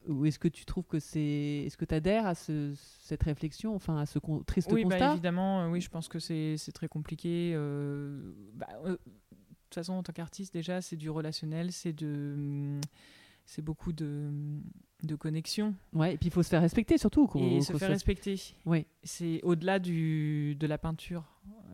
Ou est-ce que tu trouves que c'est. Est-ce que tu adhères à cette réflexion, enfin à ce triste oui, bah, constat? évidemment, oui, je pense que c'est très compliqué. Euh, bah, euh, de toute façon, en tant qu'artiste, déjà, c'est du relationnel, c'est de. C'est beaucoup de, de connexion. Ouais, et puis il faut se faire respecter surtout. Et se faire respecter. Oui. C'est au-delà de la peinture.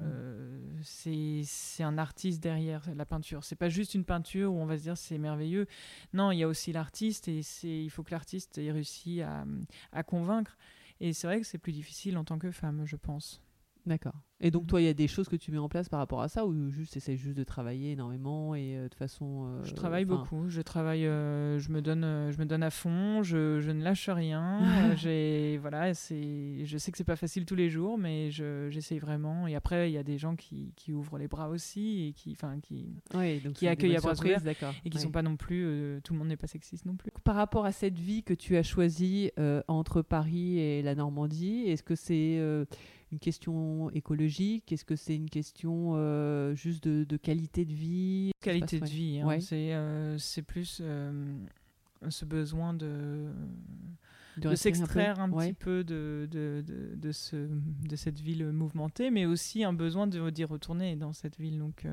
Euh, c'est un artiste derrière la peinture. C'est pas juste une peinture où on va se dire c'est merveilleux. Non, il y a aussi l'artiste et il faut que l'artiste ait réussi à, à convaincre. Et c'est vrai que c'est plus difficile en tant que femme, je pense. D'accord. Et donc, toi, il y a des choses que tu mets en place par rapport à ça ou juste essaies juste de travailler énormément et euh, de façon. Euh, je travaille beaucoup. Je travaille, euh, je me donne, je me donne à fond. Je, je ne lâche rien. [LAUGHS] j'ai, voilà, c'est, je sais que c'est pas facile tous les jours, mais j'essaye vraiment. Et après, il y a des gens qui, qui, ouvrent les bras aussi et qui, enfin, qui, donc qui accueillent à bras ouverts et qui sont pas non plus. tout le monde n'est pas sexiste non plus. Par rapport à cette vie que tu as choisie entre Paris et la Normandie, est-ce que c'est une question écologique Est-ce que c'est une question euh, juste de, qualité de vie? Qualité de vie, hein. euh, c'est plus euh, ce besoin de, de, s'extraire un, petit peu de, de, de, ce, de cette ville mouvementée, mais aussi un besoin d'y retourner dans cette ville. Donc,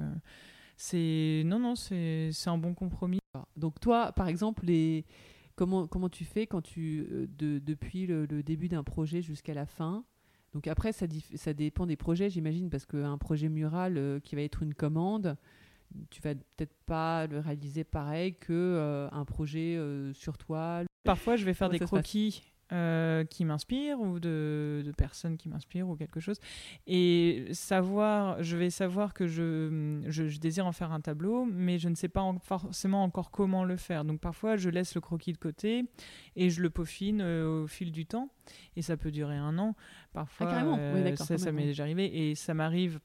c'est non, non, c'est un bon compromis. Donc, toi, par exemple, les. Comment, comment tu fais quand tu, de, depuis le début d'un projet jusqu'à la fin? Donc après, ça, ça dépend des projets, j'imagine, parce qu'un projet mural euh, qui va être une commande, tu vas peut-être pas le réaliser pareil que euh, un projet euh, sur toile. Parfois, je vais faire des croquis euh, qui m'inspire ou de, de, personnes qui m'inspirent ou quelque chose. Et savoir, je vais savoir que je, je, désire en faire un tableau, mais je ne sais pas forcément encore comment le faire. Donc parfois, je laisse le croquis de côté et je le peaufine euh, au fil du temps. Et ça peut durer un an. Parfois, ah, euh, ça, ça m'est déjà arrivé. Et ça m'arrive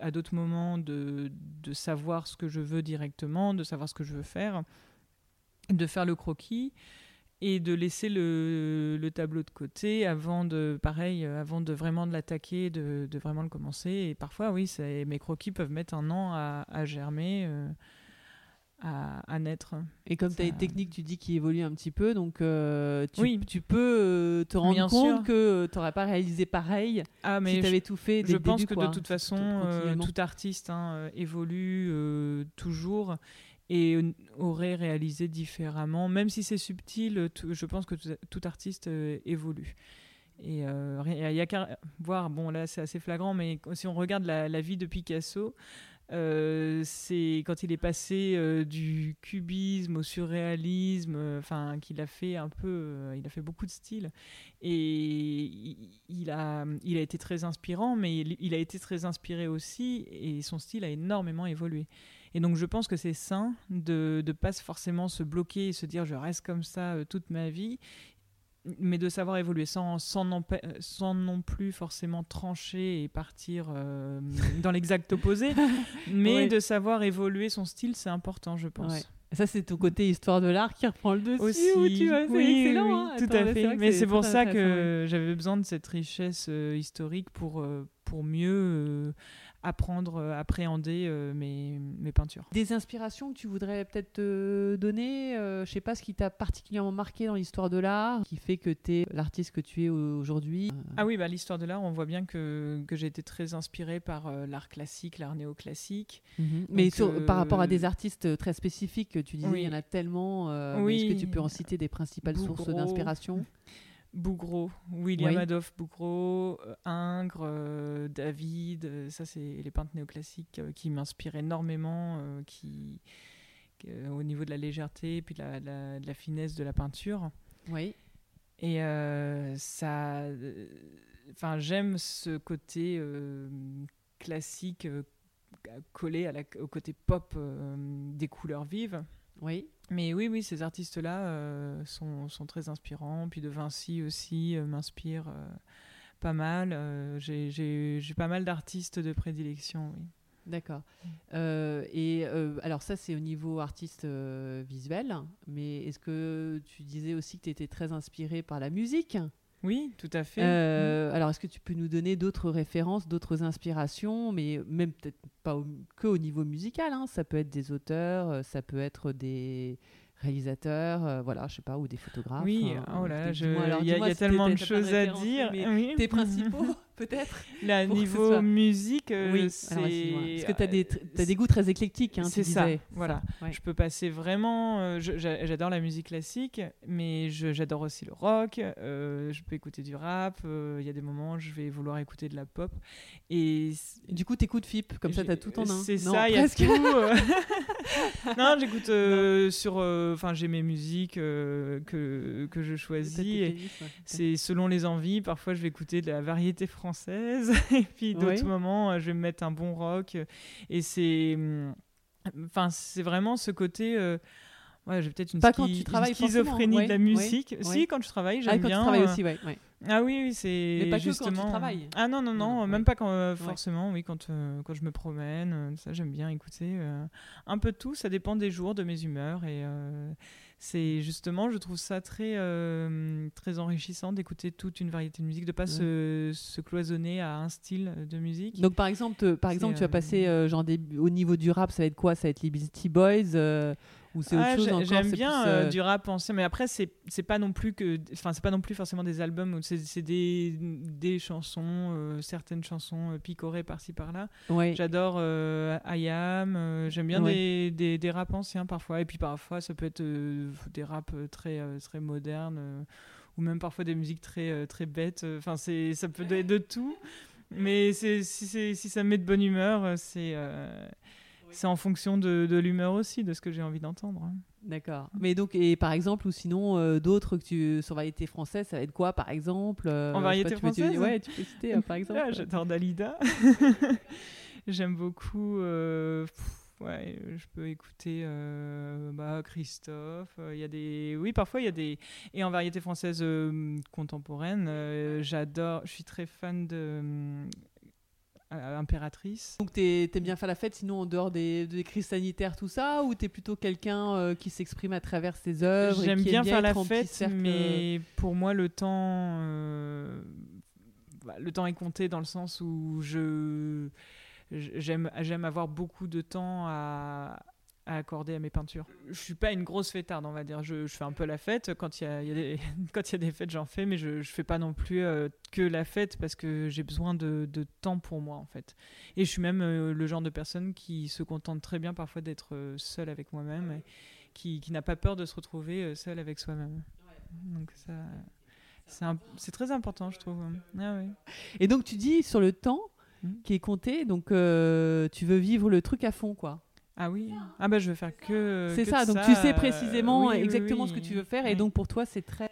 à d'autres moments de, de savoir ce que je veux directement, de savoir ce que je veux faire, de faire le croquis et de laisser le, le, tableau de côté avant de pareil euh, avant de vraiment de l'attaquer de, de, vraiment le commencer. Et parfois oui mes croquis peuvent mettre un an à, à germer euh, à, à, naître. Et comme tu as une technique tu dis qui évolue un petit peu donc euh, tu, oui. tu peux te rendre compte que tu n'aurais pas réalisé pareil ah, mais si tu avais tout fait dès je le pense début, que de toute façon tout, artiste hein, évolue toujours et aurait réalisé différemment. Même si c'est subtil, je pense que tout, artiste euh, évolue. Et euh, il y a qu'à voir, bon là c'est assez flagrant, mais si on regarde la, vie de Picasso, euh, c'est quand il est passé du cubisme au surréalisme, enfin qu'il a fait un peu, il a fait beaucoup de styles et il, a, il a été très inspirant, mais il, a été très inspiré aussi et son style a énormément évolué. Et donc je pense que c'est sain de ne pas forcément se bloquer et se dire je reste comme ça euh, toute ma vie, mais de savoir évoluer sans, sans, non, sans non plus forcément trancher et partir euh, dans l'exact opposé, [LAUGHS] mais de savoir évoluer son style, c'est important, je pense. Ça, c'est ton côté histoire de l'art qui reprend le dessus. Aussi, tu vois, oui, excellent. Hein. tout à fait. Mais c'est pour ça que j'avais besoin de cette richesse euh, historique pour, pour mieux apprendre, euh, appréhender euh, mes, mes, peintures. Des inspirations que tu voudrais peut-être te donner euh, Je sais pas ce qui t'a particulièrement marqué dans l'histoire de l'art, qui fait que tu es l'artiste que tu es aujourd'hui. Ah oui, bah, l'histoire de l'art, on voit bien que, que j'ai été très inspirée par l'art classique, l'art néoclassique. Mhm. Mais par rapport à des artistes très spécifiques, tu disais, il y en a tellement. oui. Est-ce que tu peux en citer des principales sources d'inspiration? Bougro, William Adolphe Bougro, euh, Ingres, euh, David, euh, ça c'est les peintres néoclassiques qui m'inspirent énormément, qui, au niveau de la légèreté et puis de la, finesse de la peinture. Oui. Et ça, enfin j'aime ce côté classique collé à la, au côté pop des couleurs vives. Oui. Mais oui, oui, ces artistes-là euh, sont, sont, très inspirants. Puis De Vinci aussi euh, m'inspire euh, pas mal. J'ai pas mal d'artistes de prédilection, oui. D'accord. Et alors ça, c'est au niveau artiste visuel. Mais est-ce que tu disais aussi que tu étais très inspiré par la musique? Oui, tout à fait. Euh, alors, est-ce que tu peux nous donner d'autres références, d'autres inspirations, mais même peut-être pas que au niveau musical hein. Ça peut être des auteurs, euh, ça peut être des réalisateurs, euh, voilà, je sais pas, ou des photographes. Oui, oh là, il y, a tellement de choses à dire. Tes [LAUGHS] principaux peut-être Là, niveau musique, euh, oui. c'est... Parce que tu as, des, as des goûts très éclectiques. Hein, c'est ça, voilà. Je peux passer vraiment... Euh, j'adore la musique classique, mais j'adore aussi le rock. Euh, je peux écouter du rap. Il y a des moments où je vais vouloir écouter de la pop. Et, du coup, tu écoutes FIP, comme ça, tu as tout en un. C'est ça, il y a tout. [LAUGHS] [LAUGHS] non, j'écoute sur... Enfin, j'ai mes musiques que, que je choisis. C'est selon les envies. Parfois, je vais écouter de la variété française [LAUGHS] et puis d'autres moments, euh, je vais me mettre un bon rock. Et c'est. Hum, enfin, c'est vraiment ce côté. Euh, ouais, j'ai peut-être une, Pas quand tu travailles schizophrénie de la musique. Si, quand je travaille, j'aime ah, bien. Quand tu travailles aussi, ouais. Ah oui, oui c'est Mais pas justement... que quand tu travailles. Ah non, non, non, même pas quand, euh, forcément, oui, quand, quand je me promène, ça j'aime bien écouter. un peu de tout, ça dépend des jours, de mes humeurs. Et c'est justement, je trouve ça très, euh, très enrichissant d'écouter toute une variété de musique, de pas se, se, cloisonner à un style de musique. Donc par exemple, par exemple, tu vas passer euh, genre au niveau du rap, ça va être quoi? Ça va être les Beastie Boys euh, ah, J'aime bien euh, euh, du rap ancien, mais après c'est c'est pas non plus que, enfin c'est pas non plus forcément des albums, c'est des, des chansons, euh, certaines chansons picorées par-ci par-là. J'adore Ayam, j'aime bien des, des, des rap anciens parfois, et puis parfois ça peut être des rap très très modernes ou même parfois des musiques très très bêtes. Enfin c'est ça peut être de tout, mais si, si ça me met de bonne humeur, c'est c'est en fonction de, de l'humeur aussi, de ce que j'ai envie d'entendre. Hein. D'accord. Mais donc, et par exemple, ou sinon, euh, d'autres que tu, sur variété française, ça va être quoi, par exemple euh, En variété française tu, Ouais, tu peux citer, euh, par exemple. J'adore Dalida. [LAUGHS] J'aime beaucoup. ouais, je peux écouter bah, Christophe. Il y a des, oui, parfois il y a des. Et en variété française contemporaine, j'adore. Je suis très fan de impératrice. Donc tu aimes bien faire la fête, sinon en dehors des, crises sanitaires, tout ça, ou tu es plutôt quelqu'un euh, qui s'exprime à travers ses œuvres J'aime bien, faire la fête, mais pour moi le temps, euh, bah, le temps est compté dans le sens où je j'aime j'aime avoir beaucoup de temps à à accorder à mes peintures. Je suis pas une grosse fêtarde, on va dire. Je, je fais un peu la fête. Quand il y a, y a des, [LAUGHS] quand il y a des fêtes, j'en fais, mais je, je fais pas non plus euh, que la fête parce que j'ai besoin de, de, temps pour moi, en fait. Et je suis même euh, le genre de personne qui se contente très bien parfois d'être euh, seule avec moi-même, et qui, qui n'a pas peur de se retrouver seule avec soi-même. Donc ça, c'est très important, je trouve. Ah, Et donc tu dis sur le temps hmm. qui est compté, donc tu veux vivre le truc à fond, quoi. Ah oui. Ah bah je veux faire que. C'est ça. Donc tu sais précisément exactement ce que tu veux faire et donc pour toi c'est très.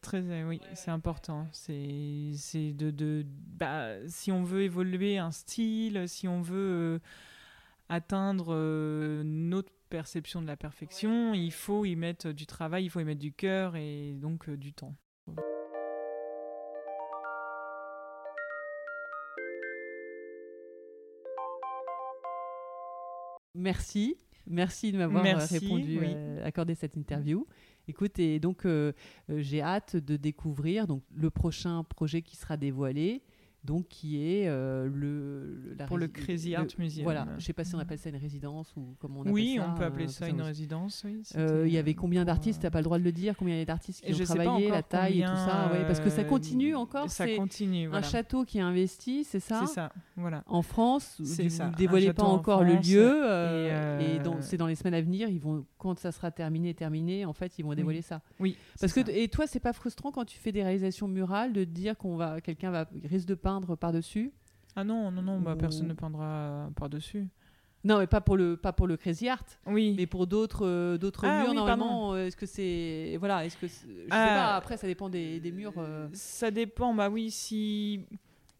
Très euh, oui, c'est important. C'est c'est de, de bah, si on veut évoluer un style, si on veut euh, atteindre euh, notre perception de la perfection, il faut y mettre du travail, il faut y mettre du cœur et donc du temps. Merci. Merci de m'avoir euh, répondu, euh, accordé cette interview. Écoute, et donc euh, j'ai hâte de découvrir donc le prochain projet qui sera dévoilé, donc qui est le, la Pour le Crazy Art Museum. Voilà, je sais pas si on appelle ça une résidence ou comment on appelle oui, ça. on peut euh, appeler tout ça une résidence. Oui, Euh, Il y avait combien d'artistes euh, T'as pas le droit de le dire Combien il y a d'artistes qui et ont travaillé, la taille et tout ça ouais, Parce que ça euh, continue encore. Ça continue. un château qui est investi, c'est ça C'est ça. Voilà. En France, vous ne dévoilez pas encore le lieu, euh, et, euh, c'est dans les semaines à venir. Ils vont, quand ça sera terminé, terminé, en fait, ils vont dévoiler ça. Oui. Parce que et toi, c'est pas frustrant quand tu fais des réalisations murales de dire qu'on va, quelqu'un va risque de peindre par dessus Ah non, non, non, bah, ou- personne ne peindra par-dessus. Non, mais pas pour le, pas pour le Crazy Art. Oui. Mais pour d'autres euh, d'autres Ah murs, oui, normalement, euh, est-ce que c'est. Voilà, est-ce que. Je sais Ah. pas, après, ça dépend des, des murs. euh. Ça dépend, bah oui, si.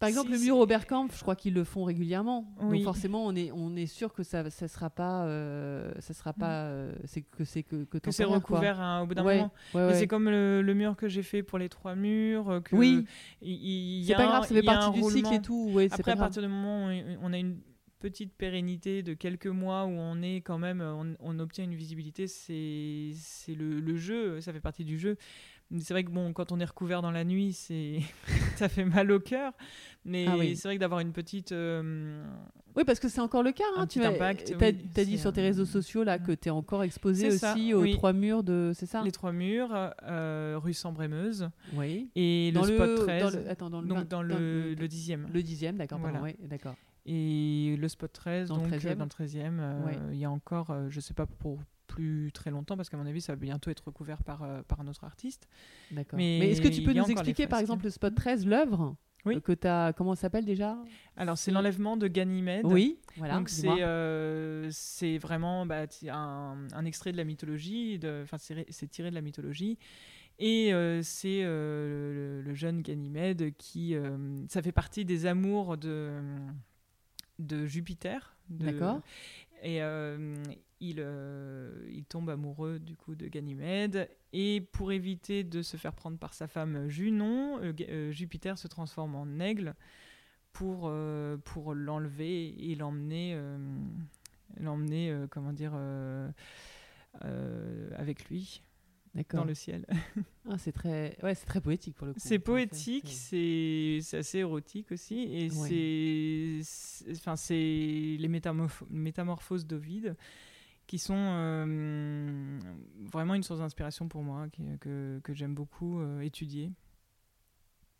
Par exemple, le mur Oberkampf, je crois qu'ils le font régulièrement. Oui. Donc, forcément, on est, on est sûr que ça ça sera pas. euh, ça sera pas. euh, c'est que c'est que, que, que c'est temporaire, quoi. recouvert hein, au bout d'un Ouais, moment. ouais, c'est comme le, le mur que j'ai fait pour les trois murs. euh, Que Oui. C'est pas grave, ça fait partie du cycle et tout. Après, à partir du moment où on a une petite pérennité de quelques mois où on est quand même, on, on obtient une visibilité, c'est le, le jeu, ça fait partie du jeu. C'est vrai que bon, quand on est recouvert dans la nuit, c'est [LAUGHS] ça fait mal au cœur. Mais Ah oui. c'est vrai que d'avoir une petite, euh, Oui, parce que c'est encore le cas. Un Hein, tu as, oui, dit sur tes euh, réseaux sociaux là que tu es encore exposé ça, aussi aux oui. trois murs de. C'est ça? Les trois murs, euh, rue Sambre-et-Meuse Oui. et Dans le spot 13. Dans le, attends, dans le, donc dans le, le dixième. le dixième, d'accord. Voilà. d'accord. Et le spot 13, Dans donc euh, 13e. dans le 13e, euh, Ouais. il y a encore, euh, je sais pas pour plus très longtemps, parce qu'à mon avis, ça va bientôt être recouvert par, euh, par un autre artiste. D'accord. Mais Mais, est-ce que tu peux nous expliquer, par exemple, le spot 13, l'œuvre Oui. euh, que tu as. Comment ça s'appelle déjà? Alors, c'est l'enlèvement de Ganymède. Oui, voilà. donc c'est euh, c'est vraiment bah, un, un extrait de la mythologie, enfin c'est ré- c'est tiré de la mythologie. Et euh, c'est euh, le, le jeune Ganymède qui, euh, ça fait partie des amours de, de Jupiter. de- D'accord. Et euh, il, euh, il tombe amoureux du coup de Ganymède. Et pour éviter de se faire prendre par sa femme Junon, euh, Jupiter se transforme en aigle pour, pour l'enlever et l'emmener, l'emmener comment dire, avec lui. Dans le ciel. Ah, c'est très, ouais, c'est très poétique pour le coup. C'est En fait, poétique, c'est- assez érotique aussi, et Ouais. c'est- c'est enfin c'est les métamorph- métamorphoses d'Ovide qui sont euh, vraiment une source d'inspiration pour moi, que, que j'aime beaucoup euh, étudier.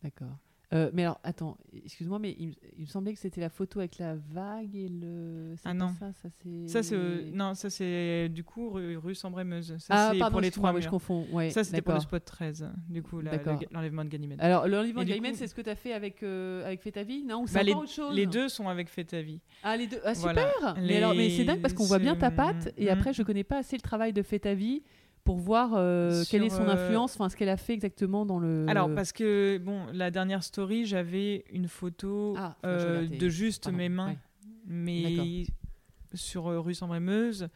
D'accord. Euh, mais alors, attends, excuse-moi, mais il, me- il me semblait que c'était la photo avec la vague et le. Ah non. Ça, ça c'est. Ça c'est euh, non, ça c'est du coup rue, rue Sambre-et-Meuse. Ça Ah, c'est pardon, pour les trois ouais, je confonds. Ouais, Ça c'était pour le spot 13, du coup le- l'enlèvement de Ganymède. Alors, le livre Et du Gaiman, coup- c'est ce que tu as fait avec, euh, avec Fais ta vie? Non Ou c'est Bah, les, autre chose? les deux sont avec Fais ta vie. Ah, les deux. Ah, super Voilà. mais, alors, mais c'est Les- dingue parce qu'on voit bien ta patte et Mm. après, je connais pas assez le travail de Fais ta vie pour voir euh, quelle est son euh, influence, enfin ce qu'elle a fait exactement dans le. Alors, parce que, bon, la dernière story, j'avais une photo Ah, euh, de juste pardon, mes mains. ouais. Mais sur euh, rue Sambre-et-Meuse,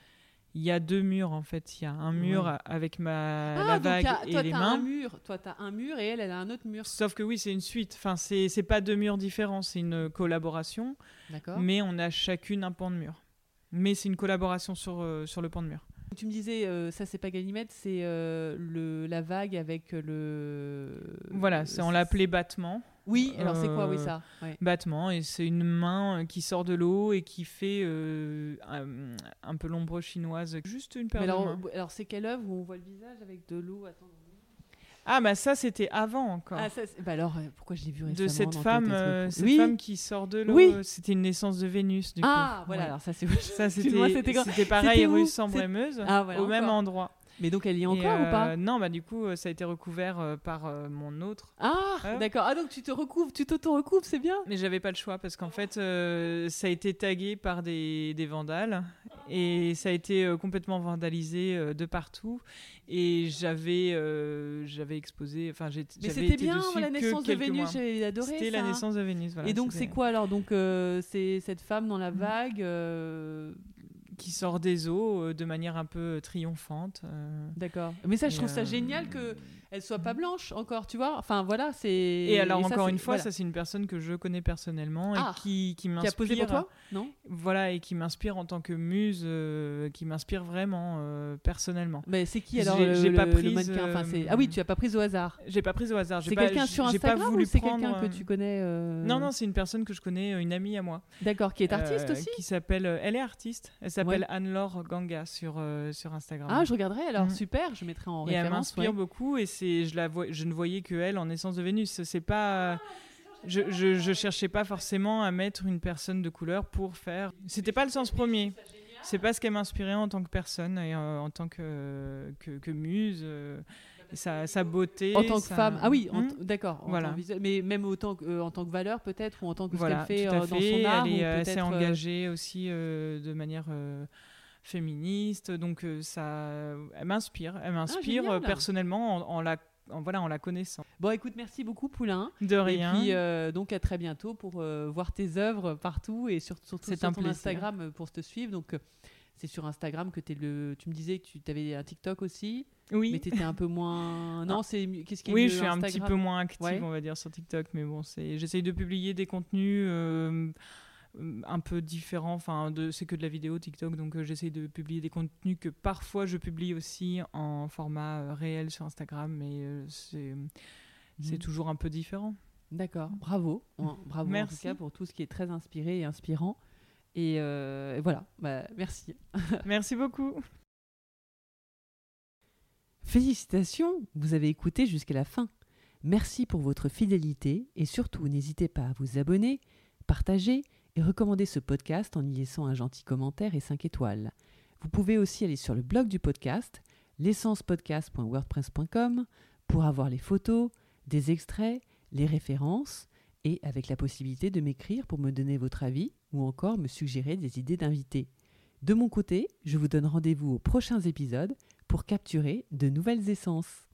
il y a deux murs, en fait. Il y a un mur Ouais. avec ma, Ah, la vague a- et toi, les mains. un mur. Toi, t'as un mur et elle, elle a un autre mur. Sauf que oui, c'est une suite. Enfin, c'est c'est pas deux murs différents, c'est une collaboration. D'accord. Mais on a chacune un pan de mur. Mais c'est une collaboration sur, euh, sur le pan de mur. Tu me disais, euh, ça c'est pas Ganymède, c'est euh, le la vague avec le. Voilà, c'est on l'appelait battement. Oui, alors c'est quoi, oui, Euh, ça ouais. battement et c'est une main qui sort de l'eau et qui fait un, un peu l'ombre chinoise juste une paire de alors, mains. alors c'est quelle œuvre où on voit le visage avec de l'eau Attends. Ah bah ça c'était avant encore Ah, ça, c'est- bah alors, euh, pourquoi je l'ai vu récemment de cette dans femme euh, cette Oui. femme qui sort de l'eau Oui. c'était une naissance de Vénus du Ah, coup voilà, Ouais. alors ça c'est. [LAUGHS] ça c'était pareil rue Sambre-et-Meuse Ah, voilà, au même endroit Mais donc elle y est encore ou pas? euh, non bah du coup euh, ça a été recouvert euh, par euh, mon autre Ah, d'accord. Ah, donc tu te recouvres, tu t'auto-recouvres, c'est bien? Mais j'avais pas le choix parce qu'en fait, ça a été tagué par des, des vandales et ça a été complètement vandalisé de partout. Et j'avais j'avais exposé, enfin j'avais c'était été bien dessus la que naissance de Vénus, j'avais adoré C'était la ça. naissance de Vénus. voilà, Et donc c'est quoi alors? Donc c'est cette femme dans la vague. Euh, qui sort des eaux euh, de manière un peu triomphante. euh, D'accord. Mais ça, je trouve ça euh, génial que elle soit pas blanche encore, tu vois. Enfin voilà, c'est. Et alors encore une fois, voilà. ça c'est une personne que je connais personnellement Ah, et qui, qui qui a m'inspire. posé pour toi, non Voilà, et qui m'inspire en tant que muse, euh, qui m'inspire vraiment euh, personnellement. Mais c'est qui alors j'ai pas mannequin? Enfin, euh, Ah oui, tu as pas prise au hasard. J'ai pas pris au hasard. C'est quelqu'un sur Instagram ou c'est quelqu'un que tu connais euh, Non, non, c'est une personne que je connais, une amie à moi. D'accord, qui est artiste aussi? Qui s'appelle. Elle est artiste. Elle s'appelle Ouais. Anne-Laure Ganga sur, sur Instagram. Ah, je regarderai alors, Mhm. super, je mettrai en et elle référence. m'inspire beaucoup et c'est je la vois je ne voyais que elle en essence de Vénus c'est pas je, je, je cherchais pas forcément à mettre une personne de couleur pour faire c'était pas le sens premier c'est pas ce qu'elle m'inspirait en tant que personne et euh, en tant que, que, que muse euh, sa, sa beauté En tant que sa- femme, ah oui, Hmm d'accord. Voilà. mais même autant que, euh, en tant que valeur peut-être ou en tant que voilà ce qu'elle fait, dans son art elle est euh, assez engagée aussi euh, de manière euh, féministe donc euh, ça elle m'inspire elle m'inspire génial. euh, personnellement en, en la en, voilà en la connaissant Bon, écoute, merci beaucoup Poulain. de rien Et puis euh, donc à très bientôt pour euh, voir tes œuvres partout et sur- surtout sur ton plaisir. Instagram pour te suivre. Donc c'est sur Instagram que tu es le. Tu me disais que tu avais un TikTok aussi, oui mais tu étais un peu moins. [LAUGHS] Non, c'est qu'est-ce qui est Oui, je suis un petit peu moins active, Ouais. on va dire, sur TikTok, mais bon, j'essaye de publier des contenus euh, un peu différents. Enfin, c'est que de la vidéo TikTok, donc euh, j'essaye de publier des contenus que parfois je publie aussi en format euh, réel sur Instagram, mais euh, c'est, c'est Mhm. toujours un peu différent. D'accord, bravo, bravo en Merci. tout cas pour tout ce qui est très inspiré et inspirant. Et, euh, et voilà, bah, merci. [LAUGHS] Merci beaucoup. Félicitations, vous avez écouté jusqu'à la fin. Merci pour votre fidélité et surtout n'hésitez pas à vous abonner, partager et ce podcast en y laissant un gentil commentaire et 5 étoiles. Vous pouvez aussi aller sur le blog du podcast, l'essencepodcast.wordpress.com, pour avoir les photos, des extraits, les références et avec la possibilité de m'écrire pour me donner votre avis ou encore me suggérer des idées d'invités. De mon côté, je vous donne rendez-vous aux prochains épisodes pour capturer de nouvelles essences.